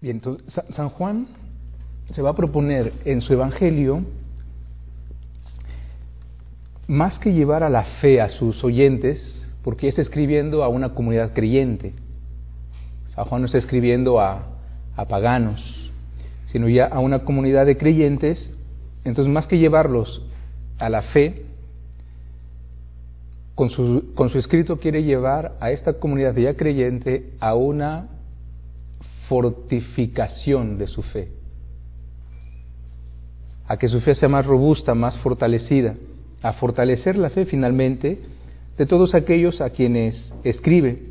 Bien, entonces, San Juan se va a proponer en su Evangelio, más que llevar a la fe a sus oyentes, porque está escribiendo a una comunidad creyente. San Juan no está escribiendo a, a paganos, sino ya a una comunidad de creyentes. Entonces, más que llevarlos a la fe, con su, con su escrito quiere llevar a esta comunidad ya creyente a una fortificación de su fe, a que su fe sea más robusta, más fortalecida, a fortalecer la fe finalmente de todos aquellos a quienes escribe.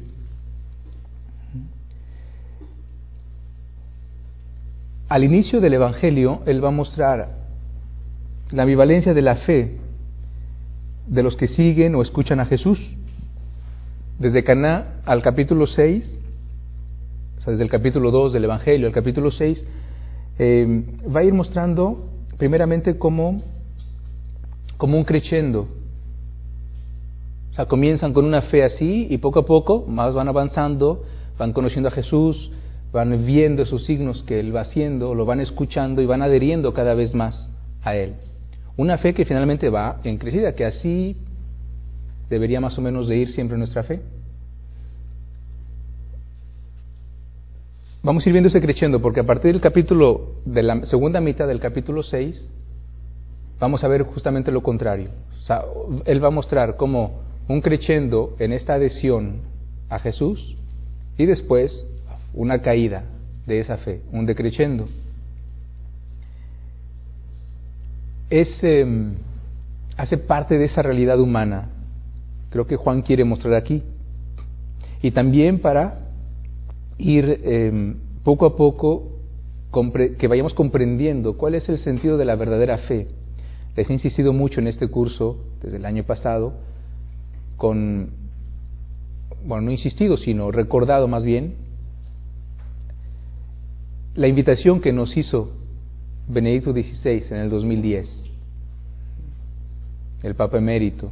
Al inicio del Evangelio, Él va a mostrar la ambivalencia de la fe de los que siguen o escuchan a Jesús. Desde Caná al capítulo 6, o desde el capítulo 2 del Evangelio al capítulo 6, eh, va a ir mostrando primeramente como, como un crescendo. O sea, comienzan con una fe así y poco a poco más van avanzando, van conociendo a Jesús, van viendo esos signos que Él va haciendo, lo van escuchando y van adheriendo cada vez más a Él. Una fe que finalmente va en crecida, que así debería más o menos de ir siempre nuestra fe. Vamos a ir viendo ese creciendo, porque a partir del capítulo, de la segunda mitad del capítulo 6, vamos a ver justamente lo contrario. O sea, él va a mostrar como un creciendo en esta adhesión a Jesús y después una caída de esa fe, un decreciendo. es, em, hace parte de esa realidad humana. Creo que Juan quiere mostrar aquí. Y también para ir em, poco a poco, que vayamos comprendiendo cuál es el sentido de la verdadera fe. Les he insistido mucho en este curso desde el año pasado, con, bueno, no insistido, sino recordado más bien, la invitación que nos hizo Benedicto XVI en el 2010, el Papa emérito.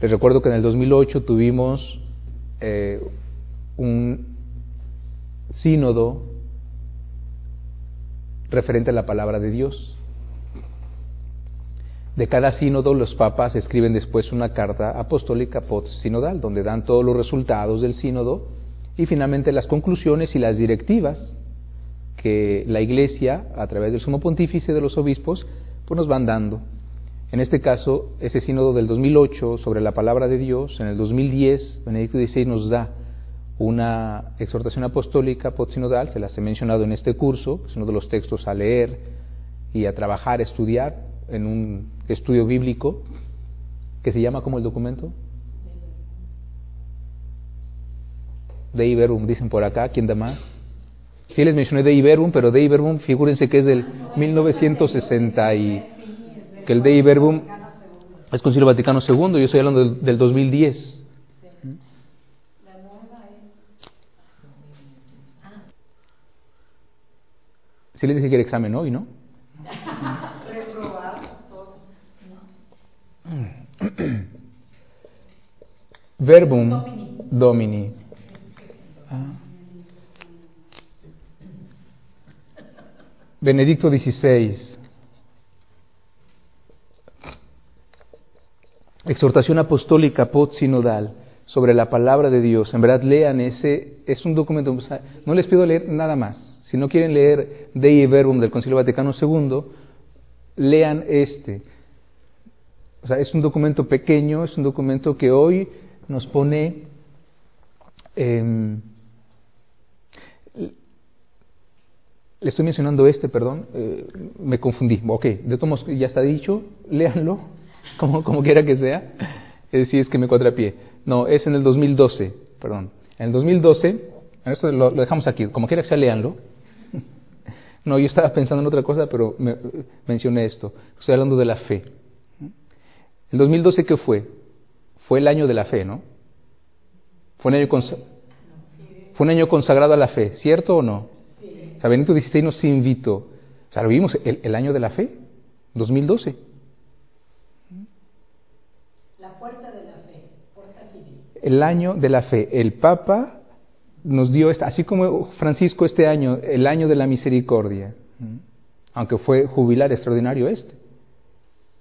Les recuerdo que en el 2008 tuvimos eh, un sínodo referente a la palabra de Dios. De cada sínodo los papas escriben después una carta apostólica post-sinodal, donde dan todos los resultados del sínodo y finalmente las conclusiones y las directivas que la Iglesia, a través del sumo pontífice de los obispos, pues nos van dando. En este caso, ese sínodo del 2008 sobre la palabra de Dios, en el 2010, Benedicto XVI nos da una exhortación apostólica postsinodal, se las he mencionado en este curso, es uno de los textos a leer y a trabajar, estudiar en un estudio bíblico, que se llama como el documento? De Iberum, dicen por acá, ¿quién da más? Sí les mencioné de Iberbum, pero de Iberbum, figúrense que es del 1960 y que el de Iberbum es Concilio Vaticano II, yo estoy hablando del, del 2010. Sí les dije que el examen hoy, ¿no? Verbum Domini. Benedicto XVI. Exhortación apostólica post-sinodal sobre la palabra de Dios. En verdad, lean ese, es un documento, no les pido leer nada más. Si no quieren leer Dei Verbum del Concilio Vaticano II, lean este. O sea, es un documento pequeño, es un documento que hoy nos pone eh, Le estoy mencionando este, perdón, eh, me confundí. Ok, de todos ya está dicho, léanlo, como, como quiera que sea. Es decir, es que me cuadrapié. No, es en el 2012, perdón. En el 2012, esto lo, lo dejamos aquí, como quiera que sea, léanlo. No, yo estaba pensando en otra cosa, pero me, mencioné esto. Estoy hablando de la fe. ¿El 2012 qué fue? Fue el año de la fe, ¿no? Fue un año, fue un año consagrado a la fe, ¿cierto o no? O sea, Benito XVI nos invitó. O sea, lo vimos el, año de la fe, 2012. La puerta de la fe, El año de la fe. El Papa nos dio, así como Francisco este año, el año de la misericordia, aunque fue jubilar extraordinario este.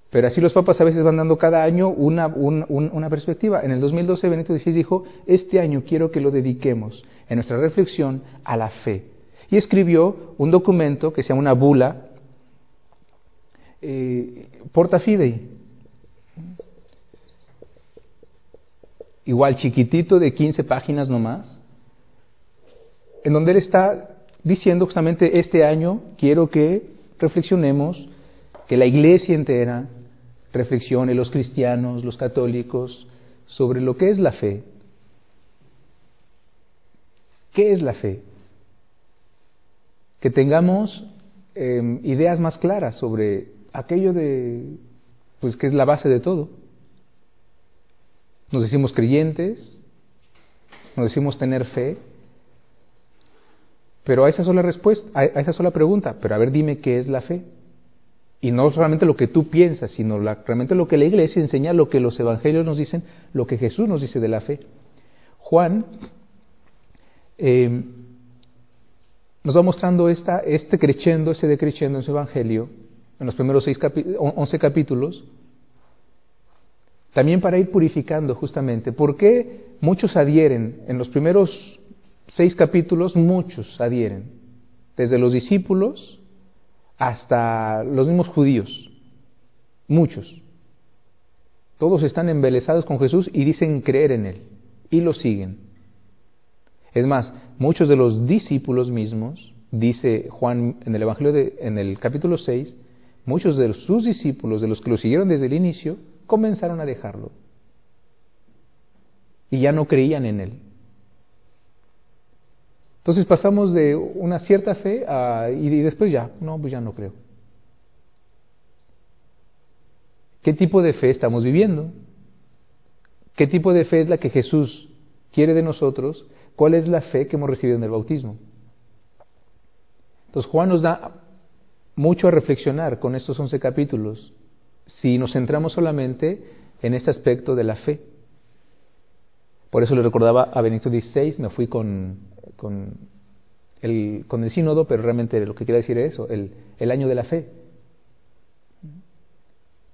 Pero así los papas a veces van dando cada año una, una perspectiva. En el 2012 Benito XVI dijo, este año quiero que lo dediquemos en nuestra reflexión a la fe. Y escribió un documento que se llama una bula, eh, Porta Fidei. Igual chiquitito de 15 páginas nomás, en donde él está diciendo justamente este año quiero que reflexionemos, que la iglesia entera reflexione, los cristianos, los católicos, sobre lo que es la fe. ¿Qué es la fe? Que tengamos em, ideas más claras sobre aquello de, pues que es la base de todo. Nos decimos creyentes, nos decimos tener fe, pero a esa sola respuesta, a esa sola pregunta, pero a ver, dime qué es la fe. Y no solamente lo que tú piensas, sino realmente lo que la iglesia enseña, lo que los evangelios nos dicen, lo que Jesús nos dice de la fe. Juan eh, nos va mostrando esta, este creciendo, este decreciendo en su evangelio, en los primeros seis 11 capítulos, también para ir purificando justamente. ¿Por qué muchos adhieren en los primeros seis capítulos, muchos adhieren, desde los discípulos hasta los mismos judíos, muchos. Todos están embelesados con Jesús y dicen creer en Él y lo siguen. Es más, muchos de los discípulos mismos, dice Juan en el Evangelio de, en el capítulo 6, muchos de sus discípulos, de los que lo siguieron desde el inicio, comenzaron a dejarlo. Y ya no creían en Él. Entonces pasamos de una cierta fe a, y después ya, no, pues ya no creo. ¿Qué tipo de fe estamos viviendo? ¿Qué tipo de fe es la que Jesús quiere de nosotros? ¿Cuál es la fe que hemos recibido en el bautismo? Entonces Juan nos da mucho a reflexionar con estos once capítulos si nos centramos solamente en este aspecto de la fe. Por eso le recordaba a Benito XVI, me fui con con el, con el sínodo, pero realmente lo que quiere decir es eso, el, el año de la fe.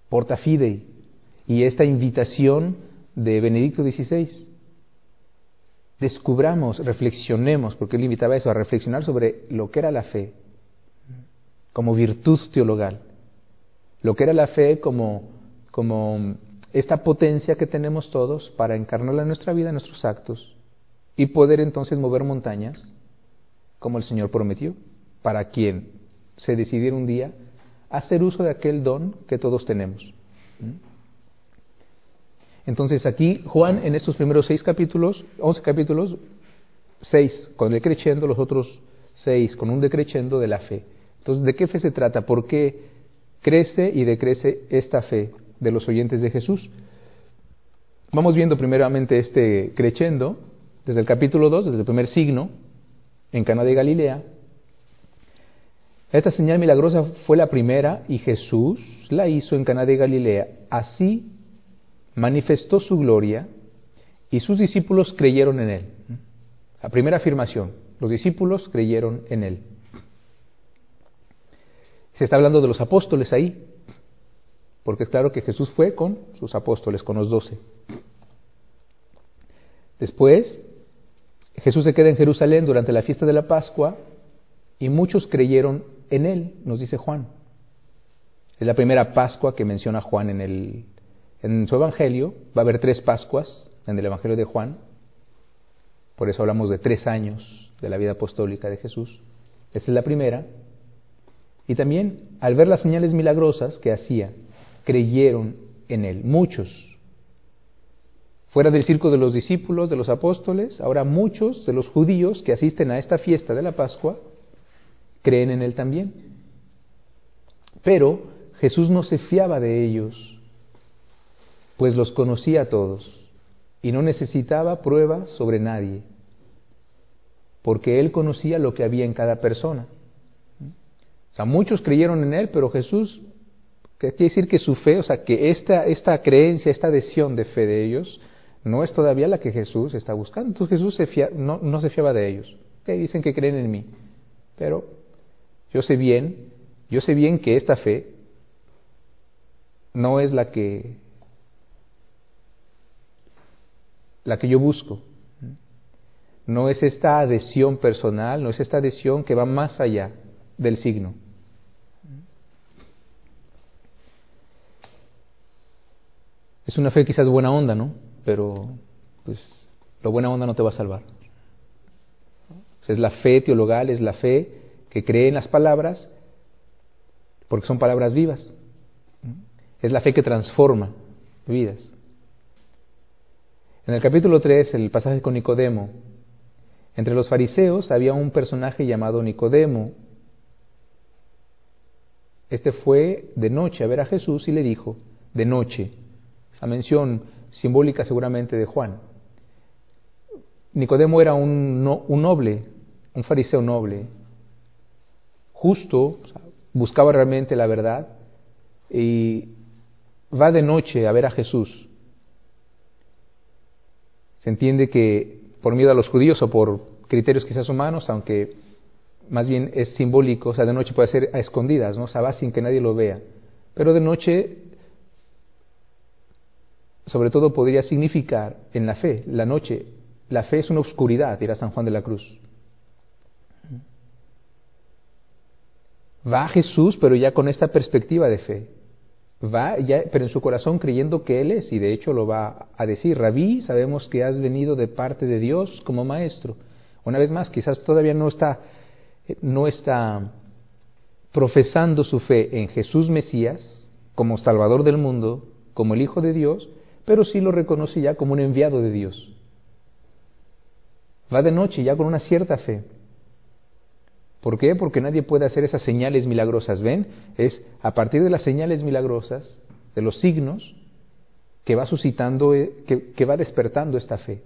Porta fidei. Y esta invitación de Benedicto XVI. Descubramos, reflexionemos, porque él invitaba eso, a reflexionar sobre lo que era la fe como virtud teologal, lo que era la fe como, como esta potencia que tenemos todos para encarnarla en nuestra vida, en nuestros actos, y poder entonces mover montañas como el Señor prometió, para quien se decidiera un día hacer uso de aquel don que todos tenemos. ¿Mm? Entonces aquí Juan en estos primeros seis capítulos, once capítulos, seis con el creciendo, los otros seis con un decreciendo de la fe. Entonces, ¿de qué fe se trata? ¿Por qué crece y decrece esta fe de los oyentes de Jesús? Vamos viendo primeramente este creciendo desde el capítulo 2, desde el primer signo, en Cana de Galilea. Esta señal milagrosa fue la primera y Jesús la hizo en Cana de Galilea. Así manifestó su gloria y sus discípulos creyeron en él. La primera afirmación, los discípulos creyeron en él. Se está hablando de los apóstoles ahí, porque es claro que Jesús fue con sus apóstoles, con los doce. Después Jesús se queda en Jerusalén durante la fiesta de la Pascua y muchos creyeron en él, nos dice Juan. Es la primera Pascua que menciona Juan en, el, en su Evangelio. Va a haber tres Pascuas en el Evangelio de Juan. Por eso hablamos de tres años de la vida apostólica de Jesús. Esta es la primera. Y también, al ver las señales milagrosas que hacía, creyeron en él. Muchos Fuera del circo de los discípulos, de los apóstoles, ahora muchos de los judíos que asisten a esta fiesta de la Pascua creen en Él también. Pero Jesús no se fiaba de ellos, pues los conocía a todos y no necesitaba pruebas sobre nadie, porque Él conocía lo que había en cada persona. O sea, muchos creyeron en Él, pero Jesús, quiere decir que su fe, o sea, que esta, esta creencia, esta adhesión de fe de ellos, no es todavía la que Jesús está buscando. Entonces Jesús se no, no, se fiaba de ellos. Okay, dicen que creen en mí, pero yo sé bien, yo sé bien que esta fe no es la que la que yo busco. No es esta adhesión personal, no es esta adhesión que va más allá del signo. Es una fe quizás buena onda, ¿no? Pero pues la buena onda no te va a salvar. Es la fe teologal, es la fe que cree en las palabras, porque son palabras vivas. Es la fe que transforma vidas. En el capítulo 3, el pasaje con Nicodemo, entre los fariseos había un personaje llamado Nicodemo. Este fue de noche a ver a Jesús y le dijo, de noche, esa mención simbólica seguramente de Juan. Nicodemo era un, noble, un fariseo noble, justo, buscaba realmente la verdad y va de noche a ver a Jesús. Se entiende que por miedo a los judíos o por criterios quizás humanos, aunque más bien es simbólico, o sea, de noche puede ser a escondidas, ¿no? O sea, va sin que nadie lo vea. Pero de noche, sobre todo, podría significar en la fe, la noche, la fe es una oscuridad, dirá San Juan de la Cruz. Va a Jesús, pero ya con esta perspectiva de fe va ya, pero en su corazón creyendo que Él es, y de hecho lo va a decir, Rabí, sabemos que has venido de parte de Dios como maestro. Una vez más, quizás todavía no está, no está profesando su fe en Jesús Mesías como Salvador del mundo, como el Hijo de Dios, pero sí lo reconoce ya como un enviado de Dios. Va de noche ya con una cierta fe. ¿Por qué? Porque nadie puede hacer esas señales milagrosas. ¿Ven? Es a partir de las señales milagrosas, de los signos, que va suscitando, eh, que, va despertando esta fe.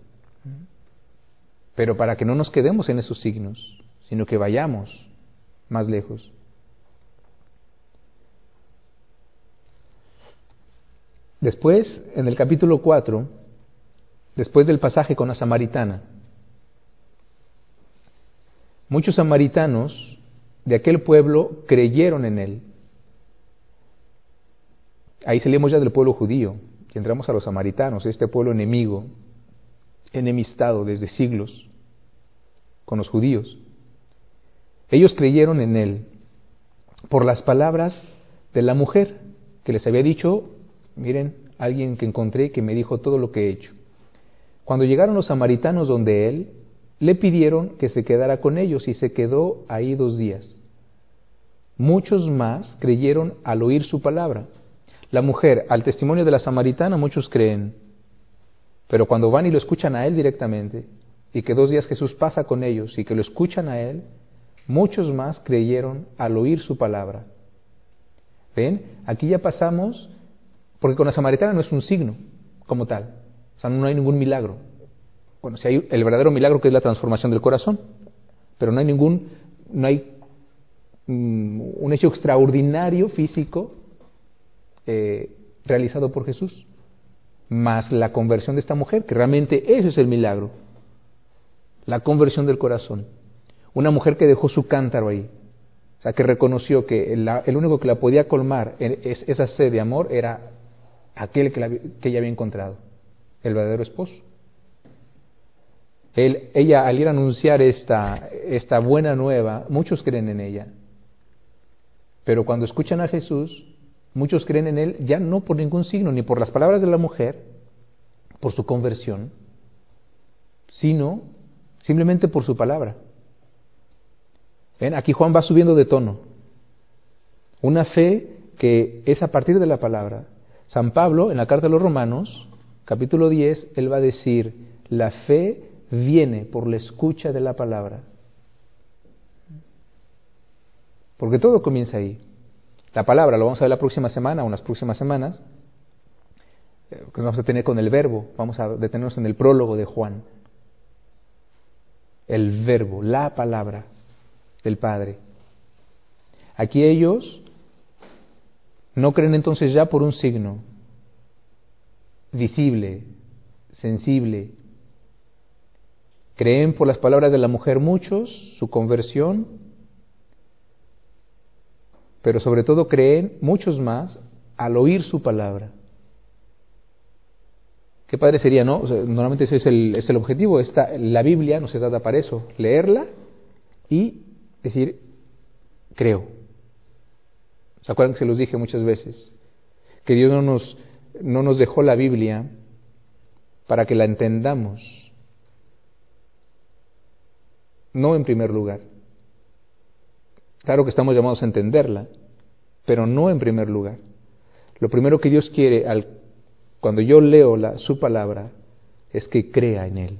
Pero para que no nos quedemos en esos signos, sino que vayamos más lejos. Después, en el capítulo 4, después del pasaje con la samaritana, Muchos samaritanos de aquel pueblo creyeron en él. Ahí salimos ya del pueblo judío y entramos a los samaritanos, este pueblo enemigo, enemistado desde siglos con los judíos. Ellos creyeron en él por las palabras de la mujer que les había dicho, miren, alguien que encontré que me dijo todo lo que he hecho. Cuando llegaron los samaritanos donde él, le pidieron que se quedara con ellos y se quedó ahí dos días. Muchos más creyeron al oír su palabra. La mujer, al testimonio de la samaritana, muchos creen, pero cuando van y lo escuchan a él directamente, y que dos días Jesús pasa con ellos y que lo escuchan a él, muchos más creyeron al oír su palabra. ¿Ven? Aquí ya pasamos, porque con la samaritana no es un signo como tal, o sea, no hay ningún milagro, bueno, si hay el verdadero milagro que es la transformación del corazón, pero no hay ningún, no hay mm, un hecho extraordinario físico eh, realizado por Jesús, más la conversión de esta mujer, que realmente eso es el milagro, la conversión del corazón. Una mujer que dejó su cántaro ahí, o sea, que reconoció que el único que la podía colmar es, esa sed de amor era aquel que, que ella había encontrado, el verdadero esposo ella al ir a anunciar esta, esta buena nueva, muchos creen en ella. Pero cuando escuchan a Jesús, muchos creen en Él ya no por ningún signo, ni por las palabras de la mujer, por su conversión, sino simplemente por su palabra. ¿Ven? Aquí Juan va subiendo de tono. Una fe que es a partir de la palabra. San Pablo, en la carta a los Romanos, capítulo 10, él va a decir, la fe viene por la escucha de la palabra. Porque todo comienza ahí. La palabra, lo vamos a ver la próxima semana, unas próximas semanas, eh, que vamos a tener con el verbo, vamos a detenernos en el prólogo de Juan. El verbo, la palabra del Padre. Aquí ellos no creen entonces ya por un signo visible, sensible. Creen por las palabras de la mujer muchos, su conversión, pero sobre todo creen muchos más al oír su palabra. Qué padre sería, ¿no? normalmente ese es el, es el objetivo. Esta, la Biblia nos trata para eso, leerla y decir, creo. ¿Se que se los dije muchas veces? Que Dios no nos, no nos dejó la Biblia para que la entendamos. No en primer lugar. Claro que estamos llamados a entenderla, pero no en primer lugar. Lo primero que Dios quiere al cuando yo leo la, su palabra, es que crea en Él.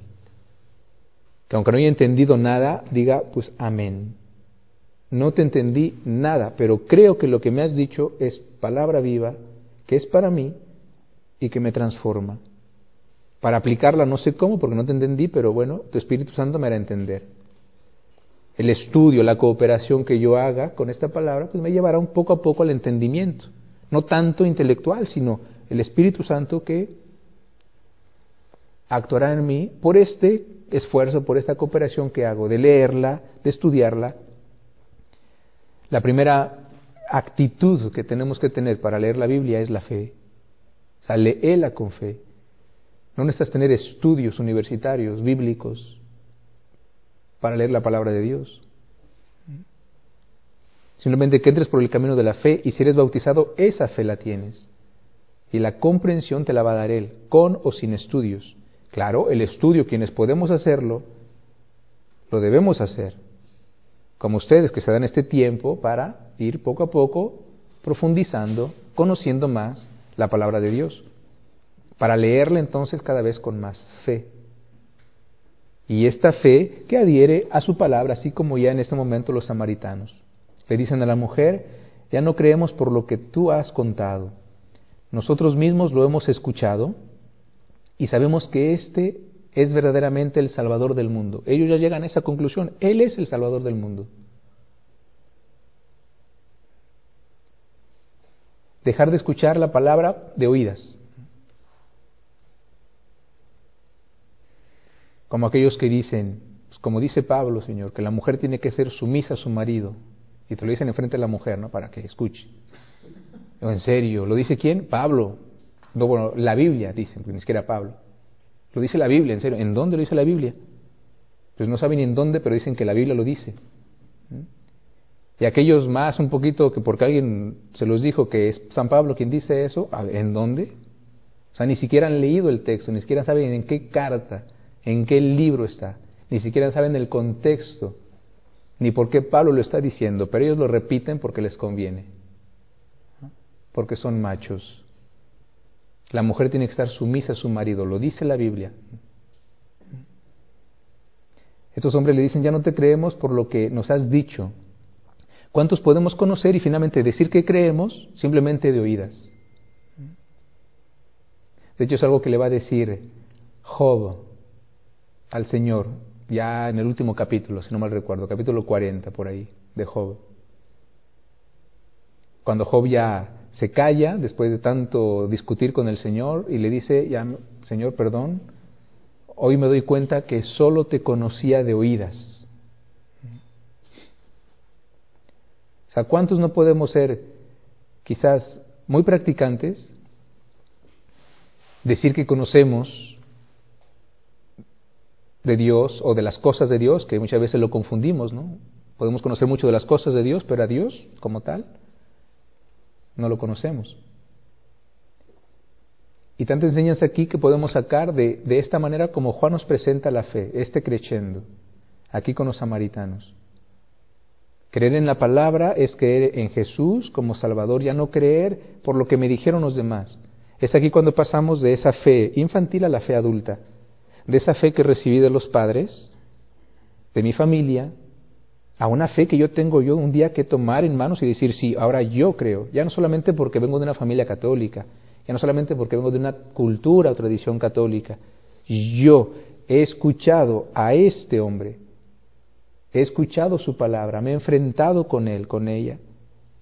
Que aunque no haya entendido nada, diga, pues amén. No te entendí nada, pero creo que lo que me has dicho es palabra viva, que es para mí y que me transforma. Para aplicarla no sé cómo, porque no te entendí, pero bueno, tu Espíritu Santo me hará entender. El estudio, la cooperación que yo haga con esta palabra, pues me llevará un poco a poco al entendimiento. No tanto intelectual, sino el Espíritu Santo que actuará en mí por este esfuerzo, por esta cooperación que hago, de leerla, de estudiarla. La primera actitud que tenemos que tener para leer la Biblia es la fe. O sea, léela con fe. No necesitas tener estudios universitarios, bíblicos, para leer la palabra de Dios. Simplemente que entres por el camino de la fe y si eres bautizado, esa fe la tienes y la comprensión te la va a dar Él, con o sin estudios. Claro, el estudio, quienes podemos hacerlo, lo debemos hacer, como ustedes que se dan este tiempo para ir poco a poco profundizando, conociendo más la palabra de Dios, para leerla entonces cada vez con más fe. Y esta fe que adhiere a su palabra, así como ya en este momento los samaritanos. Le dicen a la mujer, ya no creemos por lo que tú has contado, nosotros mismos lo hemos escuchado y sabemos que este es verdaderamente el Salvador del mundo. Ellos ya llegan a esa conclusión. Él es el Salvador del mundo. Dejar de escuchar la palabra de oídas. Como aquellos que dicen, pues como dice Pablo, Señor, que la mujer tiene que ser sumisa a su marido. Y te lo dicen enfrente de la mujer, ¿no? Para que escuche. En serio, ¿lo dice quién? Pablo. No, bueno, la Biblia, dicen, ni siquiera Pablo. Lo dice la Biblia, en serio. ¿En dónde lo dice la Biblia? Pues no saben ni en dónde, pero dicen que la Biblia lo dice. ¿Mm? Y aquellos más un poquito que porque alguien se los dijo que es San Pablo quien dice eso, ¿en dónde? O sea, ni siquiera han leído el texto, ni siquiera saben en qué carta, en qué libro está, ni siquiera saben el contexto, ni por qué Pablo lo está diciendo, pero ellos lo repiten porque les conviene porque son machos. La mujer tiene que estar sumisa a su marido, lo dice la Biblia. Estos hombres le dicen, ya no te creemos por lo que nos has dicho. ¿Cuántos podemos conocer y finalmente decir que creemos simplemente de oídas? De hecho es algo que le va a decir Job al Señor, ya en el último capítulo, si no mal recuerdo, capítulo 40 por ahí, de Job. Cuando Job ya se calla después de tanto discutir con el Señor y le dice, ya, Señor, perdón, hoy me doy cuenta que solo te conocía de oídas. O sea, ¿cuántos no podemos ser quizás muy practicantes? Decir que conocemos de Dios o de las cosas de Dios, que muchas veces lo confundimos, ¿no? Podemos conocer mucho de las cosas de Dios, pero a Dios como tal no lo conocemos. Y tanta enseñanza aquí que podemos sacar de, de esta manera como Juan nos presenta la fe, este creciendo, aquí con los samaritanos. Creer en la palabra es creer en Jesús como Salvador, ya no creer por lo que me dijeron los demás. Es aquí cuando pasamos de esa fe infantil a la fe adulta, de esa fe que recibí de los padres, de mi familia, a una fe que yo tengo yo un día que tomar en manos y decir, sí, ahora yo creo, ya no solamente porque vengo de una familia católica, ya no solamente porque vengo de una cultura o tradición católica, yo he escuchado a este hombre, he escuchado su palabra, me he enfrentado con él, con ella,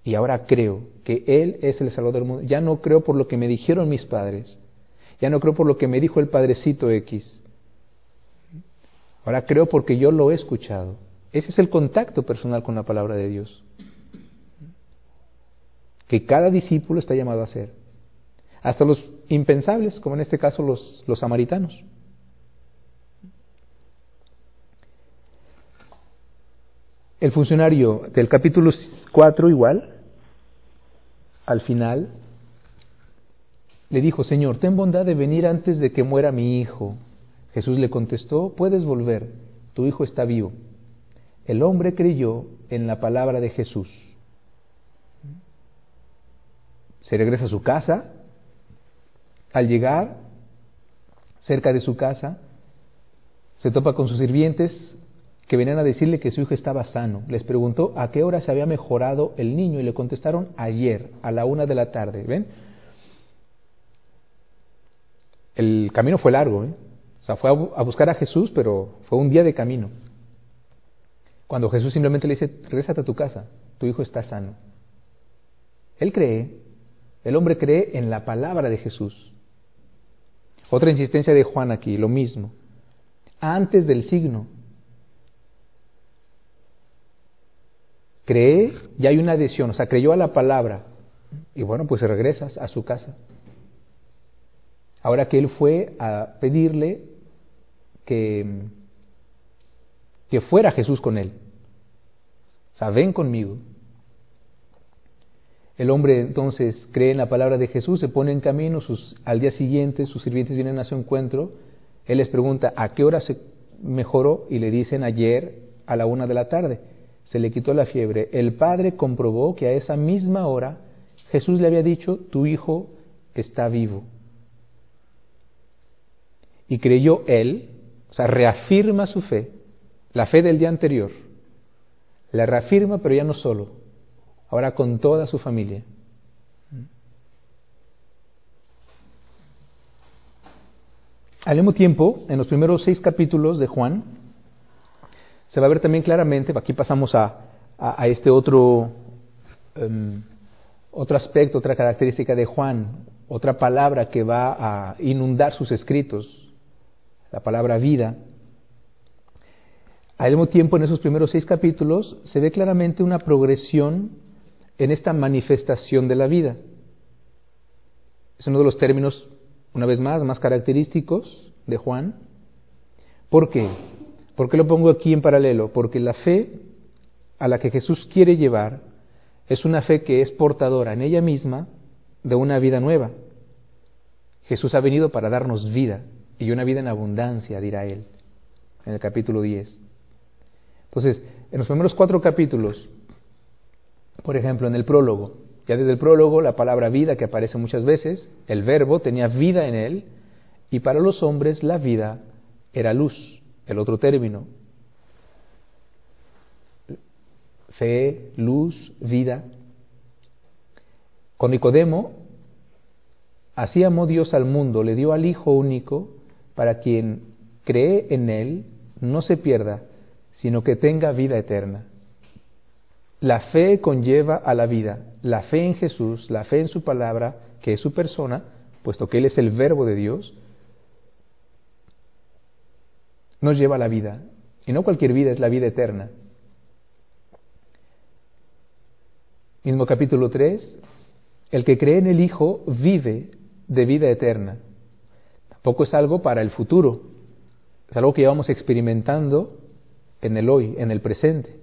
y ahora creo que él es el Salvador del mundo. Ya no creo por lo que me dijeron mis padres, Ya no creo por lo que me dijo el padrecito X. Ahora creo porque yo lo he escuchado. Ese es el contacto personal con la palabra de Dios. Que cada discípulo está llamado a hacer. Hasta los impensables, como en este caso los, los samaritanos. El funcionario del capítulo 4 igual, al final, le dijo, Señor, ten bondad de venir antes de que muera mi hijo. Jesús le contestó, puedes volver, tu hijo está vivo. El hombre creyó en la palabra de Jesús. Se regresa a su casa. Al llegar cerca de su casa, se topa con sus sirvientes que venían a decirle que su hijo estaba sano. Les preguntó a qué hora se había mejorado el niño y le contestaron ayer, a la una de la tarde. ¿Ven? El camino fue largo, ¿eh? o sea, fue a buscar a Jesús, pero fue un día de camino. Cuando Jesús simplemente le dice, regrésate a tu casa, tu hijo está sano. Él cree, el hombre cree en la palabra de Jesús. Otra insistencia de Juan aquí, lo mismo. Antes del signo, cree y hay una adhesión, o sea, creyó a la palabra y bueno, pues regresas a su casa. Ahora que él fue a pedirle que, que fuera Jesús con él. O sea, ven conmigo. El hombre entonces cree en la palabra de Jesús, se pone en camino, sus, al día siguiente sus sirvientes vienen a su encuentro, él les pregunta a qué hora se mejoró y le dicen ayer a la una de la tarde se le quitó la fiebre. El padre comprobó que a esa misma hora Jesús le había dicho, tu hijo está vivo. Y creyó él, o sea, reafirma su fe, la fe del día anterior. La reafirma, pero ya no solo, ahora con toda su familia. Al mismo tiempo, en los primeros seis capítulos de Juan, se va a ver también claramente, aquí pasamos a, a, este otro, em, otro aspecto, otra característica de Juan, otra palabra que va a inundar sus escritos, la palabra vida. Al mismo tiempo, en esos primeros seis capítulos, se ve claramente una progresión en esta manifestación de la vida. Es uno de los términos, una vez más, más característicos de Juan. ¿Por qué? ¿Por qué lo pongo aquí en paralelo? Porque la fe a la que Jesús quiere llevar es una fe que es portadora en ella misma de una vida nueva. Jesús ha venido para darnos vida y una vida en abundancia, dirá él, en el capítulo 10. Entonces, en los primeros cuatro capítulos, por ejemplo, en el prólogo, ya desde el prólogo, la palabra vida que aparece muchas veces, el verbo tenía vida en él, y para los hombres la vida era luz el otro término. Fe, luz, vida. Con Nicodemo, así amó Dios al mundo, le dio al Hijo único para quien cree en Él no se pierda, sino que tenga vida eterna. La fe conlleva a la vida, la fe en Jesús, la fe en su palabra, que es su persona, puesto que Él es el verbo de Dios, nos lleva a la vida. Y no cualquier vida es la vida eterna. Mismo capítulo 3, el que cree en el Hijo vive de vida eterna. Tampoco es algo para el futuro, es algo que llevamos experimentando en el hoy, en el presente,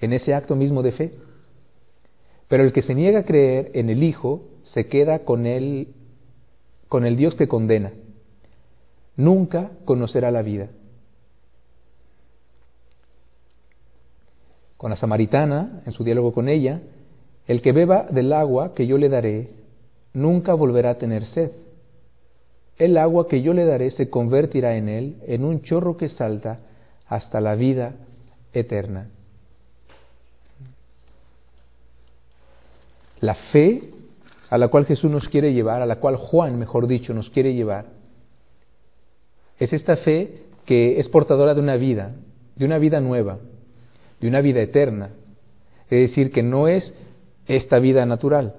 en ese acto mismo de fe. Pero el que se niega a creer en el Hijo se queda con él, con el Dios que condena. Nunca conocerá la vida. con la samaritana, en su diálogo con ella, el que beba del agua que yo le daré, nunca volverá a tener sed. El agua que yo le daré se convertirá en él en un chorro que salta hasta la vida eterna. La fe a la cual Jesús nos quiere llevar, a la cual Juan, mejor dicho, nos quiere llevar, es esta fe que es portadora de una vida, de una vida nueva, de una vida eterna. Es decir, que no es esta vida natural,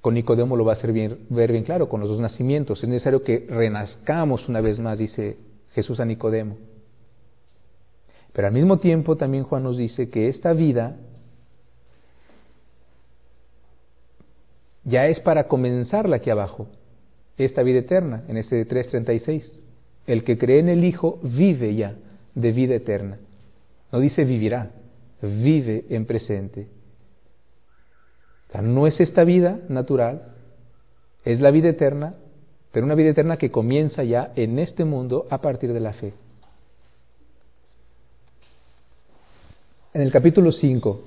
Con Nicodemo lo va a hacer bien, ver bien claro, con los dos nacimientos. Es necesario que renazcamos una vez más, dice Jesús a Nicodemo. Pero al mismo tiempo también Juan nos dice que esta vida ya es para comenzarla aquí abajo, esta vida eterna, en este 3.36. El que cree en el Hijo vive ya de vida eterna. No dice vivirá, vive en presente. No es esta vida natural, es la vida eterna, pero una vida eterna que comienza ya en este mundo a partir de la fe. En el capítulo 5,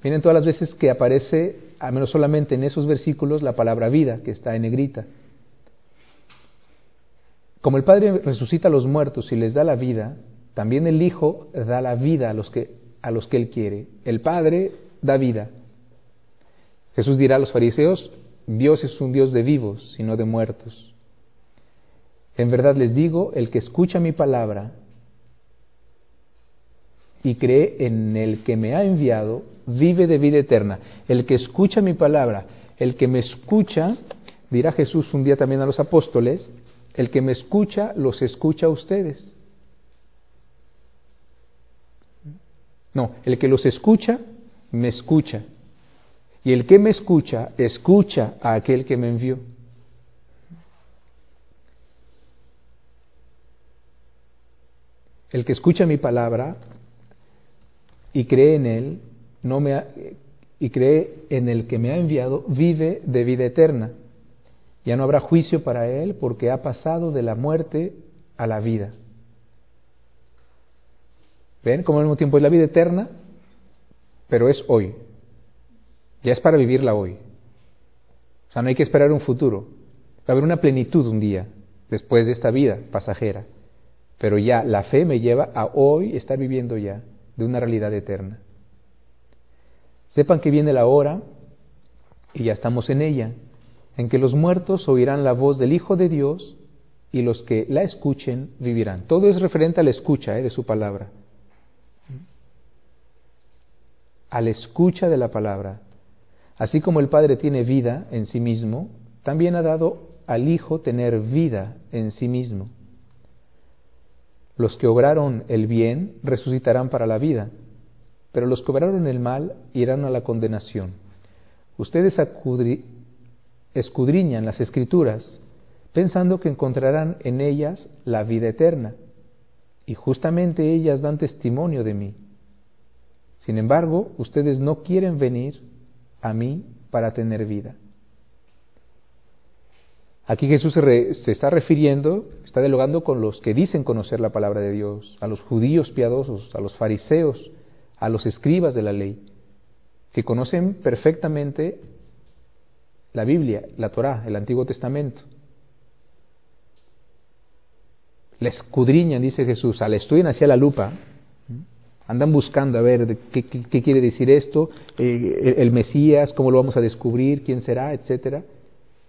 vienen todas las veces que aparece, al menos solamente en esos versículos, la palabra vida, que está en negrita. Como el Padre resucita a los muertos y les da la vida, también el Hijo da la vida a los que, a los que Él quiere. El Padre da vida. Jesús dirá a los fariseos, Dios es un Dios de vivos y no de muertos. En verdad les digo, el que escucha mi palabra y cree en el que me ha enviado, vive de vida eterna. El que escucha mi palabra, el que me escucha, dirá Jesús un día también a los apóstoles, el que me escucha, los escucha a ustedes. No, el que los escucha, me escucha. Y el que me escucha, escucha a aquel que me envió. El que escucha mi palabra y cree en él, no me y cree en el que me ha enviado, vive de vida eterna. Ya no habrá juicio para él porque ha pasado de la muerte a la vida. ¿Ven? Como al mismo tiempo es la vida eterna, pero es hoy. Ya es para vivirla hoy. O sea, no hay que esperar un futuro. Va a haber una plenitud un día después de esta vida pasajera. Pero ya la fe me lleva a hoy estar viviendo ya de una realidad eterna. Sepan que viene la hora, y ya estamos en ella, en que los muertos oirán la voz del Hijo de Dios y los que la escuchen vivirán. Todo es referente a la escucha eh, de su palabra. A la escucha de la palabra. Así como el Padre tiene vida en sí mismo, también ha dado al Hijo tener vida en sí mismo. Los que obraron el bien resucitarán para la vida, pero los que obraron el mal irán a la condenación. Ustedes escudriñan las escrituras pensando que encontrarán en ellas la vida eterna, y justamente ellas dan testimonio de mí. Sin embargo, ustedes no quieren venir a mí para tener vida. Aquí Jesús se, está refiriendo, está dialogando con los que dicen conocer la palabra de Dios, a los judíos piadosos, a los fariseos, a los escribas de la ley, que conocen perfectamente la Biblia, la Torá, el Antiguo Testamento. La escudriñan, dice Jesús, al estudian hacia la lupa, andan buscando a ver qué, quiere decir esto, eh, el, Mesías, cómo lo vamos a descubrir, quién será, etcétera.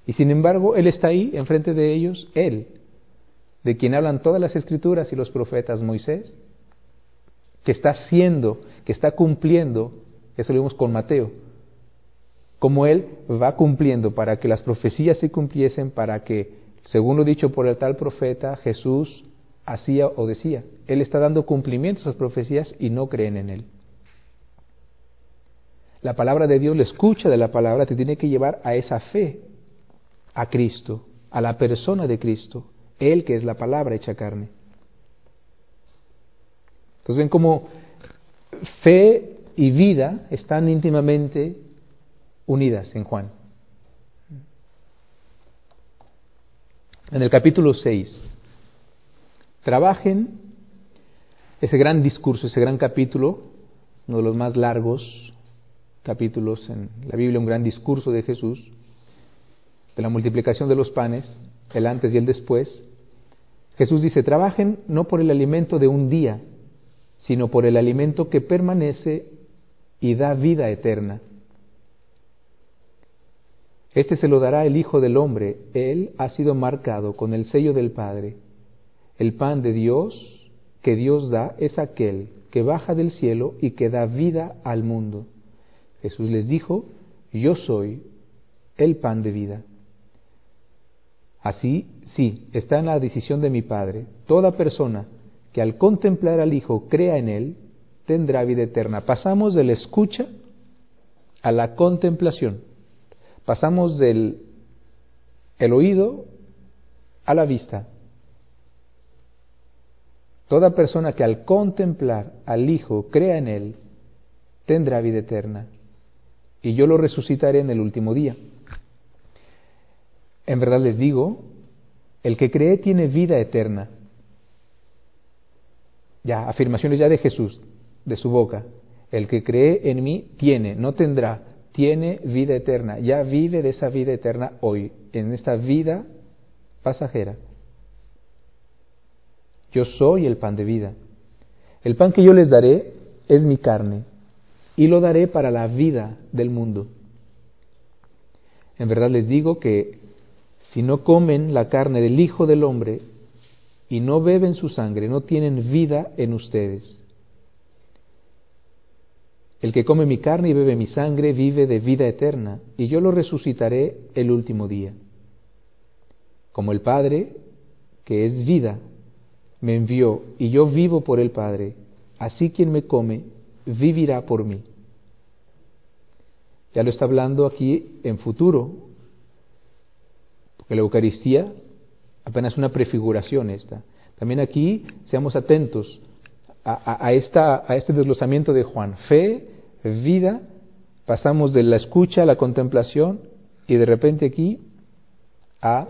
Y sin embargo, Él está ahí, enfrente de ellos, Él, de quien hablan todas las escrituras y los profetas, Moisés, que está haciendo, que está cumpliendo, eso lo vimos con Mateo, como Él va cumpliendo para que las profecías se cumpliesen, para que, según lo dicho por el tal profeta, Jesús hacía o decía. Él está dando cumplimiento a esas profecías y no creen en Él. La palabra de Dios, la escucha de la palabra, te tiene que llevar a esa fe, a Cristo, a la persona de Cristo, Él que es la palabra hecha carne. Entonces ven cómo fe y vida están íntimamente unidas en Juan. En el capítulo 6, trabajen ese gran discurso, ese gran capítulo, uno de los más largos capítulos en la Biblia, un gran discurso de Jesús, de la multiplicación de los panes, el antes y el después. Jesús dice, trabajen no por el alimento de un día, sino por el alimento que permanece y da vida eterna este se lo dará el Hijo del Hombre. Él ha sido marcado con el sello del Padre. El pan de Dios que Dios da es aquel que baja del cielo y que da vida al mundo. Jesús les dijo, yo soy el pan de vida. Así, sí, está en la decisión de mi Padre. Toda persona que al contemplar al Hijo crea en Él, tendrá vida eterna. Pasamos de la escucha a la contemplación. Pasamos del el oído a la vista. Toda persona que al contemplar al Hijo crea en Él, tendrá vida eterna. Y yo lo resucitaré en el último día. En verdad les digo, el que cree tiene vida eterna. Ya, afirmaciones ya de Jesús, de su boca. El que cree en mí tiene, no tendrá, tiene vida eterna. Ya vive de esa vida eterna hoy, en esta vida pasajera. Yo soy el pan de vida. El pan que yo les daré es mi carne y lo daré para la vida del mundo. En verdad les digo que si no comen la carne del Hijo del Hombre y no beben su sangre, no tienen vida en ustedes. El que come mi carne y bebe mi sangre vive de vida eterna, y yo lo resucitaré el último día. Como el Padre, que es vida, me envió y yo vivo por el Padre, así quien me come vivirá por mí. Ya lo está hablando aquí en futuro, la Eucaristía apenas una prefiguración esta. También aquí seamos atentos a, esta, a este desglosamiento de Juan. Fe, vida, pasamos de la escucha a la contemplación y de repente aquí a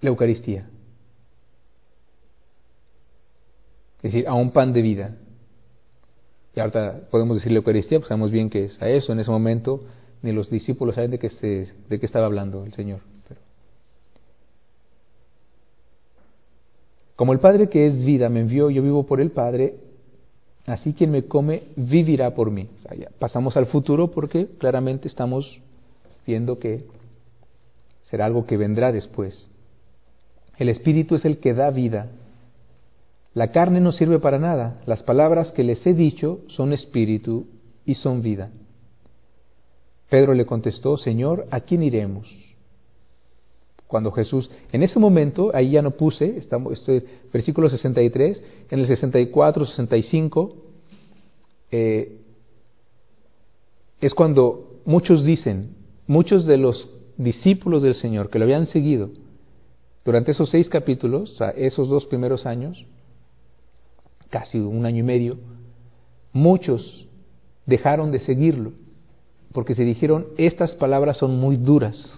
la Eucaristía. Es decir, a un pan de vida. Y ahorita podemos decir la Eucaristía, pues sabemos bien que es a eso. En ese momento ni los discípulos saben de qué, de qué estaba hablando el Señor. Como el Padre que es vida me envió, yo vivo por el Padre, así quien me come vivirá por mí. pasamos al futuro porque claramente estamos viendo que será algo que vendrá después. El Espíritu es el que da vida. La carne no sirve para nada. Las palabras que les he dicho son espíritu y son vida. Pedro le contestó, Señor, ¿a quién iremos? Cuando Jesús, en ese momento, ahí ya no puse, estamos, este, versículo 63, en el 64, 65, eh, es cuando muchos dicen, muchos de los discípulos del Señor que lo habían seguido, durante esos seis capítulos, o sea, esos dos primeros años, casi un año y medio, muchos dejaron de seguirlo porque se dijeron, estas palabras son muy duras.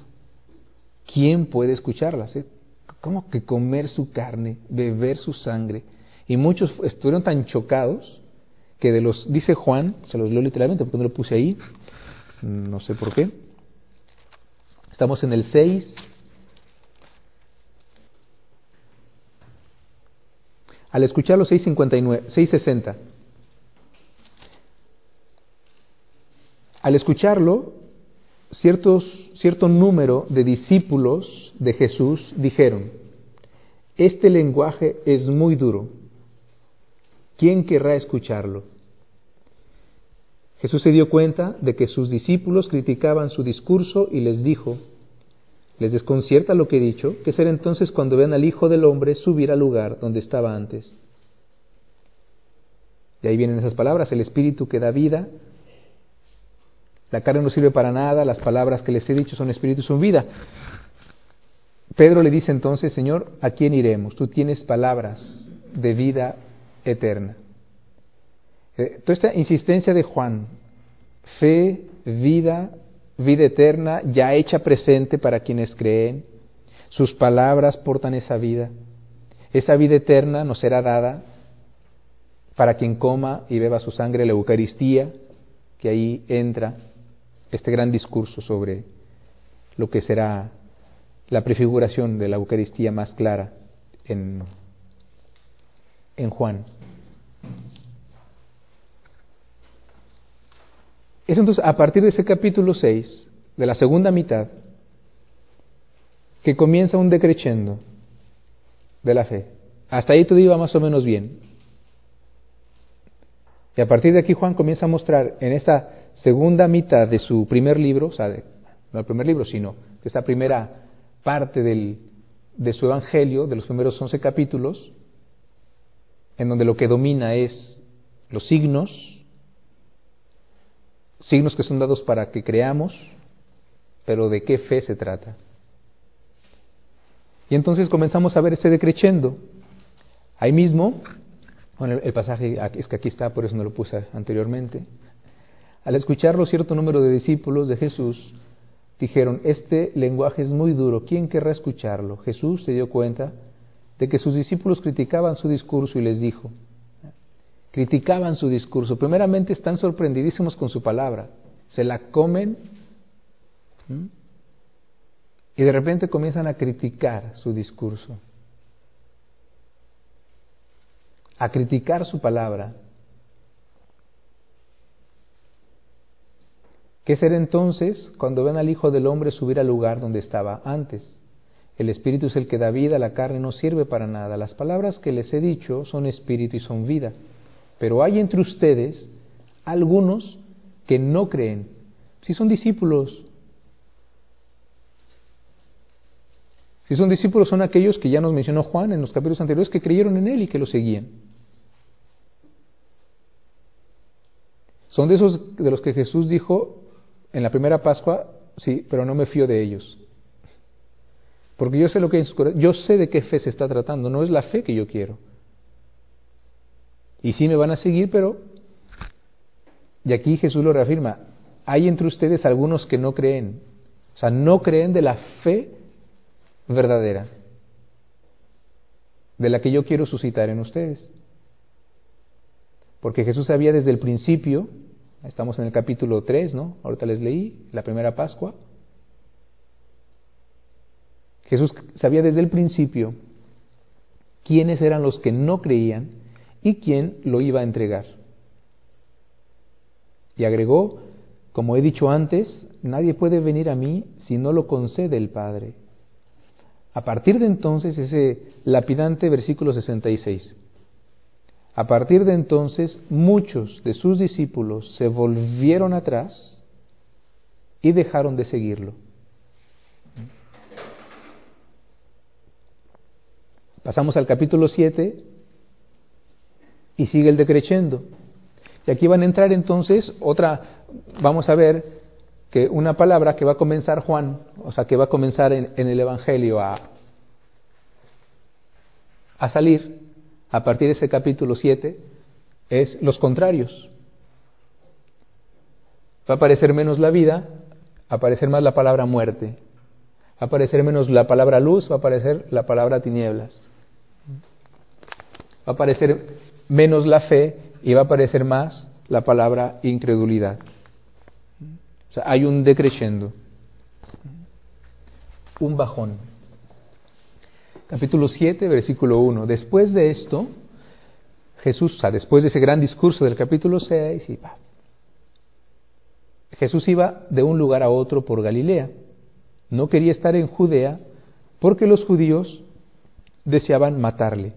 ¿Quién puede escucharlas? Eh? ¿Cómo que comer su carne, beber su sangre? Y muchos estuvieron tan chocados que de los, dice Juan, se los leo literalmente porque no lo puse ahí, no sé por qué. Estamos en el 6, al escuchar los 660. Al escucharlo, ciertos, cierto número de discípulos de Jesús dijeron, este lenguaje es muy duro, ¿quién querrá escucharlo? Jesús se dio cuenta de que sus discípulos criticaban su discurso y les dijo, ¿Les desconcierta lo que he dicho? ¿Qué será entonces cuando vean al Hijo del Hombre subir al lugar donde estaba antes? De ahí vienen esas palabras, el Espíritu que da vida, la carne no sirve para nada, las palabras que les he dicho son Espíritu y son vida. Pedro le dice entonces, Señor, ¿a quién iremos? Tú tienes palabras de vida eterna. Eh, toda esta insistencia de Juan, fe, vida, vida eterna ya hecha presente para quienes creen. Sus palabras portan esa vida. Esa vida eterna nos será dada para quien coma y beba su sangre, la Eucaristía, que ahí entra este gran discurso sobre lo que será la prefiguración de la Eucaristía más clara en, en Juan. Es entonces a partir de ese capítulo 6, de la segunda mitad, que comienza un decreciendo de la fe. Hasta ahí todo iba más o menos bien. Y a partir de aquí Juan comienza a mostrar en esta segunda mitad de su primer libro, o sea, no el primer libro, sino de esta primera parte del, de su Evangelio, de los primeros once capítulos, en donde lo que domina es los signos, signos que son dados para que creamos, pero de qué fe se trata. Y entonces comenzamos a ver este decrechendo. Ahí mismo, bueno, el pasaje es que aquí está, por eso no lo puse anteriormente. Al escucharlo, cierto número de discípulos de Jesús dijeron, este lenguaje es muy duro, ¿quién querrá escucharlo? Jesús se dio cuenta de que sus discípulos criticaban su discurso y les dijo, criticaban su discurso, primeramente están sorprendidísimos con su palabra, se la comen y de repente comienzan a criticar su discurso, a criticar su palabra. ¿Qué será entonces cuando ven al Hijo del Hombre subir al lugar donde estaba antes? El Espíritu es el que da vida, la carne no sirve para nada. Las palabras que les he dicho son espíritu y son vida. Pero hay entre ustedes algunos que no creen. Si son discípulos, si son discípulos son aquellos que ya nos mencionó Juan en los capítulos anteriores que creyeron en Él y que lo seguían. Son de esos de los que Jesús dijo, en la primera Pascua, sí, pero no me fío de ellos. Porque yo sé lo que es, yo sé de qué fe se está tratando, no es la fe que yo quiero. Y sí me van a seguir, pero y aquí Jesús lo reafirma, hay entre ustedes algunos que no creen, o sea, no creen de la fe verdadera, de la que yo quiero suscitar en ustedes. Porque Jesús sabía desde el principio Estamos en el capítulo 3, ¿no? Ahorita les leí, la primera Pascua. Jesús sabía desde el principio quiénes eran los que no creían y quién lo iba a entregar. Y agregó, como he dicho antes, nadie puede venir a mí si no lo concede el Padre. A partir de entonces, ese lapidante versículo 66. A partir de entonces, muchos de sus discípulos se volvieron atrás y dejaron de seguirlo. Pasamos al capítulo 7 y sigue el decreciendo. Y aquí van a entrar entonces otra, vamos a ver que una palabra que va a comenzar Juan, o sea, que va a comenzar en, en el Evangelio a, a salir, a partir de ese capítulo 7 es los contrarios. Va a aparecer menos la vida, va a aparecer más la palabra muerte. Va a aparecer menos la palabra luz, va a aparecer la palabra tinieblas. Va a aparecer menos la fe y va a aparecer más la palabra incredulidad. O sea, hay un decreciendo, un bajón capítulo 7, versículo 1. Después de esto, Jesús, o sea, después de ese gran discurso del capítulo 6, y Jesús iba de un lugar a otro por Galilea. No quería estar en Judea porque los judíos deseaban matarle.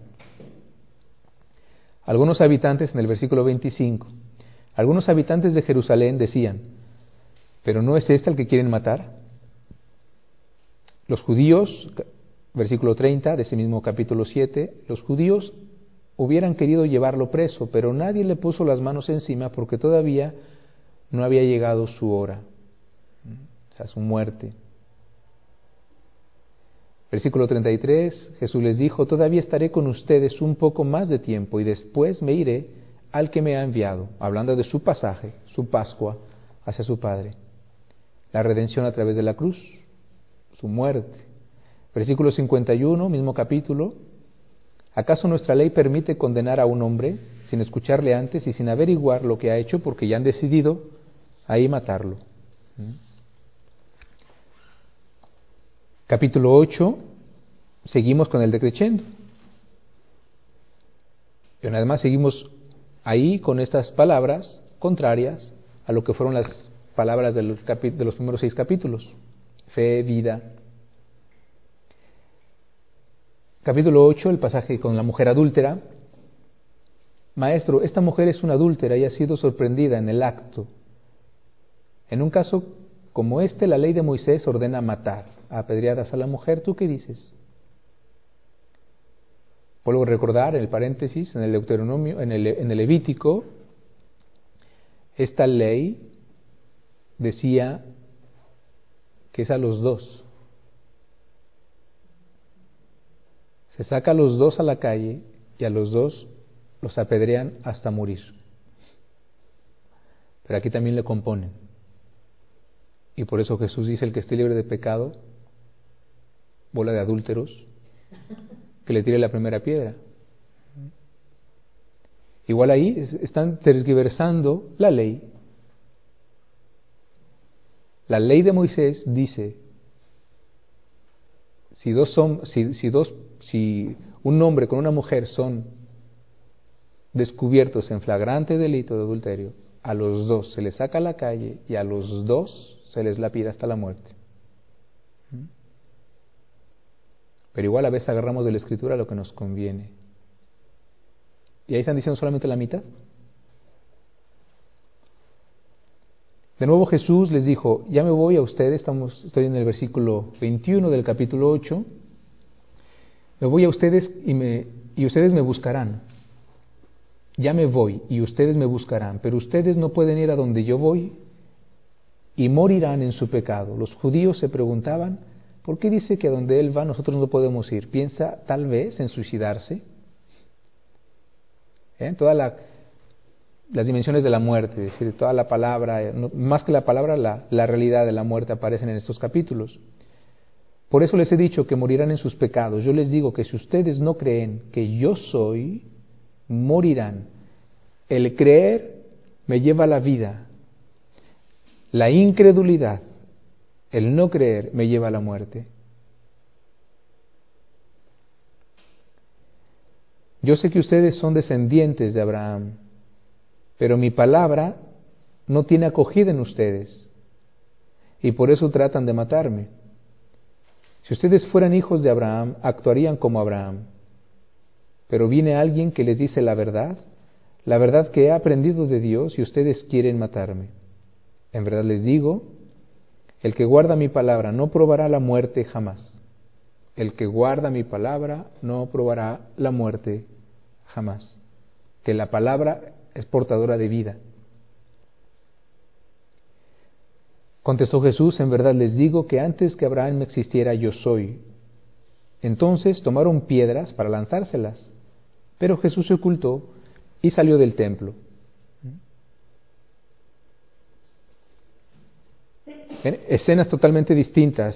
Algunos habitantes, en el versículo 25, algunos habitantes de Jerusalén decían, ¿pero no es este el que quieren matar? Los judíos, Versículo 30 de ese mismo capítulo 7, los judíos hubieran querido llevarlo preso, pero nadie le puso las manos encima porque todavía no había llegado su hora, su muerte. Versículo 33, Jesús les dijo, todavía estaré con ustedes un poco más de tiempo y después me iré al que me ha enviado, hablando de su pasaje, su Pascua hacia su Padre, la redención a través de la cruz, su muerte Versículo 51, mismo capítulo. ¿Acaso nuestra ley permite condenar a un hombre sin escucharle antes y sin averiguar lo que ha hecho porque ya han decidido ahí matarlo? ¿Mm? Capítulo 8, seguimos con el decreciendo. Y una más seguimos ahí con estas palabras contrarias a lo que fueron las palabras de los, de los primeros seis capítulos. Fe, vida, capítulo 8, el pasaje con la mujer adúltera. Maestro, esta mujer es una adúltera y ha sido sorprendida en el acto. En un caso como este, la ley de Moisés ordena matar a apedreadas a la mujer. ¿Tú qué dices? Vuelvo a recordar en el paréntesis, en el Deuteronomio, en el, en el Levítico, esta ley decía que es a los dos. Se saca a los dos a la calle y a los dos los apedrean hasta morir. Pero aquí también le componen. Y por eso Jesús dice, el que esté libre de pecado, bola de adúlteros, que le tire la primera piedra. Igual ahí están tergiversando la ley. La ley de Moisés dice, si dos son, si, si dos, si un hombre con una mujer son descubiertos en flagrante delito de adulterio, a los dos se les saca a la calle y a los dos se les lapida hasta la muerte. Pero igual a veces agarramos de la escritura lo que nos conviene. Y ahí están diciendo solamente la mitad. De nuevo Jesús les dijo, ya me voy a ustedes, estamos, estoy en el versículo 21 del capítulo 8, me voy a ustedes y, me, y ustedes me buscarán. Ya me voy y ustedes me buscarán, pero ustedes no pueden ir a donde yo voy y morirán en su pecado. Los judíos se preguntaban, ¿por qué dice que a donde Él va nosotros no podemos ir? ¿Piensa tal vez en suicidarse? ¿Eh? Toda la, las dimensiones de la muerte, es decir, toda la palabra, más que la palabra, la, la realidad de la muerte aparecen en estos capítulos. Por eso les he dicho que morirán en sus pecados. Yo les digo que si ustedes no creen que yo soy, morirán. El creer me lleva a la vida. La incredulidad, el no creer, me lleva a la muerte. Yo sé que ustedes son descendientes de Abraham pero mi palabra no tiene acogida en ustedes y por eso tratan de matarme. Si ustedes fueran hijos de Abraham, actuarían como Abraham. Pero viene alguien que les dice la verdad, la verdad que he aprendido de Dios y ustedes quieren matarme. En verdad les digo, el que guarda mi palabra no probará la muerte jamás. El que guarda mi palabra no probará la muerte jamás. Que la palabra es portadora de vida. Contestó Jesús, en verdad les digo que antes que Abraham existiera yo soy. Entonces tomaron piedras para lanzárselas, pero Jesús se ocultó y salió del templo. Escenas totalmente distintas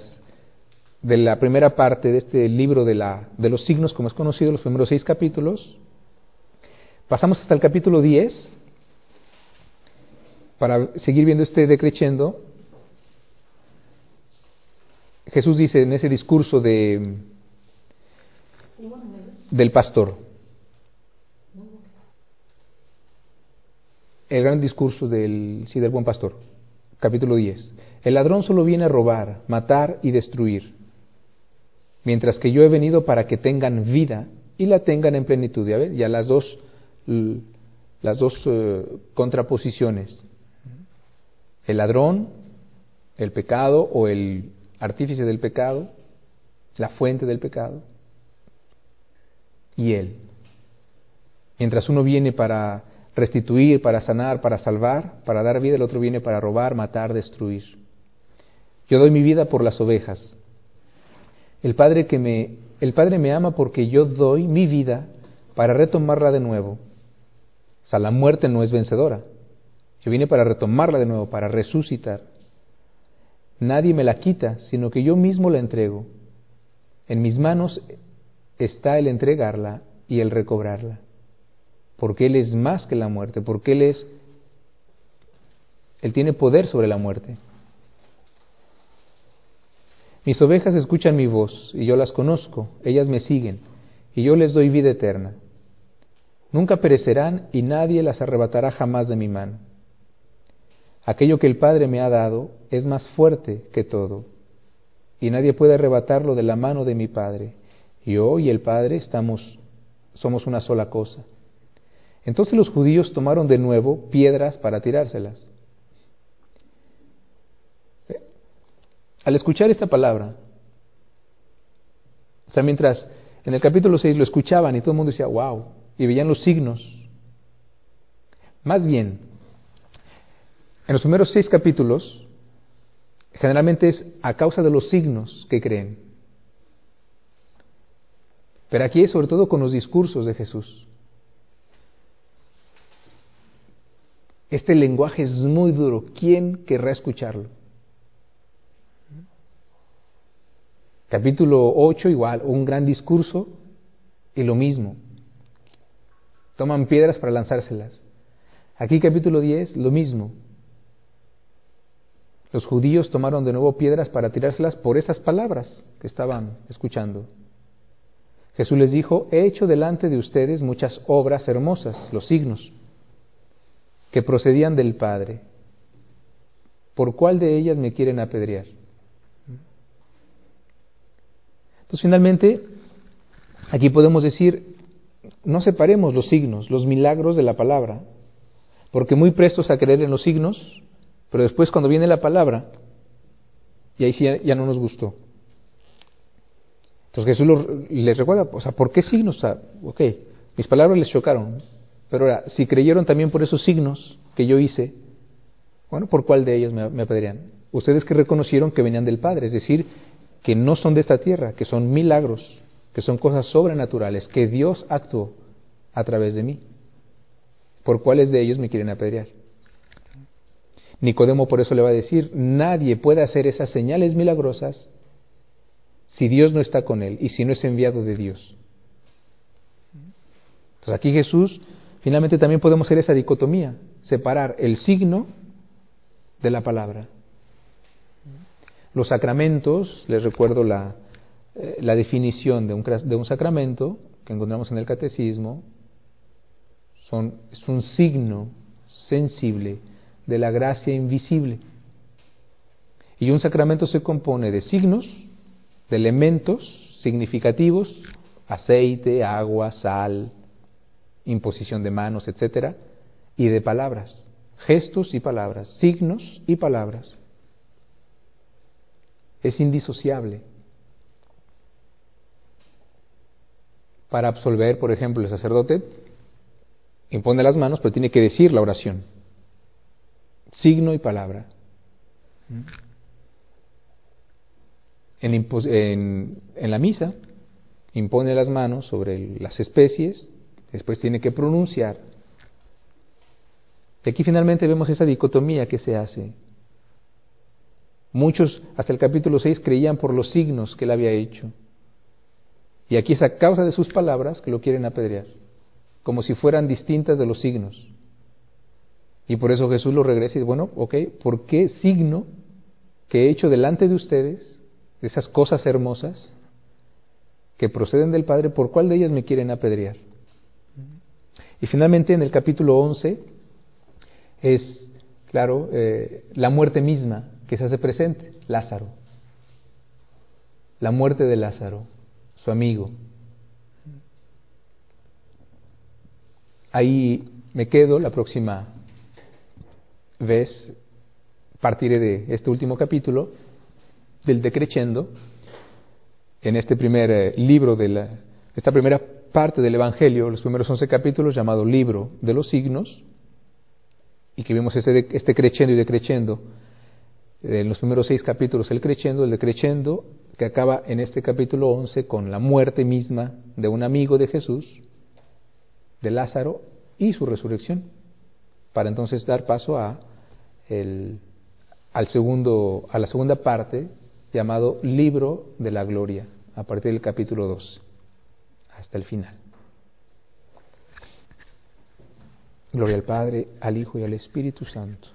de la primera parte de este libro de, la, de los signos, como es conocido, los primeros seis capítulos, Pasamos hasta el capítulo 10 para seguir viendo este decreciendo. Jesús dice en ese discurso de, del pastor, el gran discurso del, sí, del buen pastor, capítulo 10. El ladrón solo viene a robar, matar y destruir, mientras que yo he venido para que tengan vida y la tengan en plenitud. Ya, ya las dos las dos eh, contraposiciones. El ladrón, el pecado o el artífice del pecado, la fuente del pecado, y Él. Mientras uno viene para restituir, para sanar, para salvar, para dar vida, el otro viene para robar, matar, destruir. Yo doy mi vida por las ovejas. El Padre que me el Padre me ama porque yo doy mi vida para retomarla de nuevo sea, la muerte no es vencedora. Yo vine para retomarla de nuevo, para resucitar. Nadie me la quita, sino que yo mismo la entrego. En mis manos está el entregarla y el recobrarla. Porque Él es más que la muerte, porque Él es, Él tiene poder sobre la muerte. Mis ovejas escuchan mi voz y yo las conozco, ellas me siguen y yo les doy vida eterna Nunca perecerán y nadie las arrebatará jamás de mi mano. Aquello que el Padre me ha dado es más fuerte que todo, y nadie puede arrebatarlo de la mano de mi Padre. Yo y el Padre estamos, somos una sola cosa. Entonces los judíos tomaron de nuevo piedras para tirárselas. Al escuchar esta palabra, o sea, mientras en el capítulo 6 lo escuchaban y todo el mundo decía, wow, y veían los signos. Más bien, en los primeros seis capítulos, generalmente es a causa de los signos que creen. Pero aquí es sobre todo con los discursos de Jesús. Este lenguaje es muy duro. ¿Quién querrá escucharlo? Capítulo 8 igual, un gran discurso y lo mismo. Toman piedras para lanzárselas. Aquí capítulo 10, lo mismo. Los judíos tomaron de nuevo piedras para tirárselas por esas palabras que estaban escuchando. Jesús les dijo, he hecho delante de ustedes muchas obras hermosas, los signos, que procedían del Padre. ¿Por cuál de ellas me quieren apedrear? finalmente, aquí podemos decir, no separemos los signos, los milagros de la palabra, porque muy prestos a creer en los signos, pero después cuando viene la palabra, y ahí sí ya, no nos gustó. Entonces Jesús les recuerda, o sea, ¿por qué signos? ok, mis palabras les chocaron, pero ahora, si creyeron también por esos signos que yo hice, bueno, ¿por cuál de ellos me, me apedrean? Ustedes que reconocieron que venían del Padre, es decir, que no son de esta tierra, que son milagros, que son cosas sobrenaturales, que Dios actuó a través de mí. ¿Por cuáles de ellos me quieren apedrear? Nicodemo por eso le va a decir, nadie puede hacer esas señales milagrosas si Dios no está con él y si no es enviado de Dios. Entonces aquí Jesús, finalmente también podemos hacer esa dicotomía, separar el signo de la palabra. Los sacramentos, les recuerdo la, eh, la definición de un, de un, sacramento que encontramos en el catecismo, son, es un signo sensible de la gracia invisible. Y un sacramento se compone de signos, de elementos significativos, aceite, agua, sal, imposición de manos, etcétera, y de palabras, gestos y palabras, signos y palabras es indisociable. Para absolver, por ejemplo, el sacerdote impone las manos, pero tiene que decir la oración. Signo y palabra. En, la misa impone las manos sobre las especies, después tiene que pronunciar. Y aquí finalmente vemos esa dicotomía que se hace Muchos hasta el capítulo 6 creían por los signos que él había hecho. Y aquí es a causa de sus palabras que lo quieren apedrear, como si fueran distintas de los signos. Y por eso Jesús lo regresa y dice, bueno, ok, ¿por qué signo que he hecho delante de ustedes, de esas cosas hermosas que proceden del Padre, por cuál de ellas me quieren apedrear? Y finalmente en el capítulo 11 es, claro, eh, la muerte misma que se hace presente, Lázaro. La muerte de Lázaro, su amigo. Ahí me quedo, la próxima vez partiré de este último capítulo, del decrechendo, en este primer eh, libro de la, esta primera parte del Evangelio, los primeros once capítulos, llamado libro de los signos, y que vemos este, este crescendo y decrechendo. En los primeros seis capítulos el crescendo, el decreciendo, que acaba en este capítulo 11 con la muerte misma de un amigo de Jesús, de Lázaro, y su resurrección, para entonces dar paso a, el, al segundo, a la segunda parte llamado libro de la gloria, a partir del capítulo 2 hasta el final. Gloria al Padre, al Hijo y al Espíritu Santo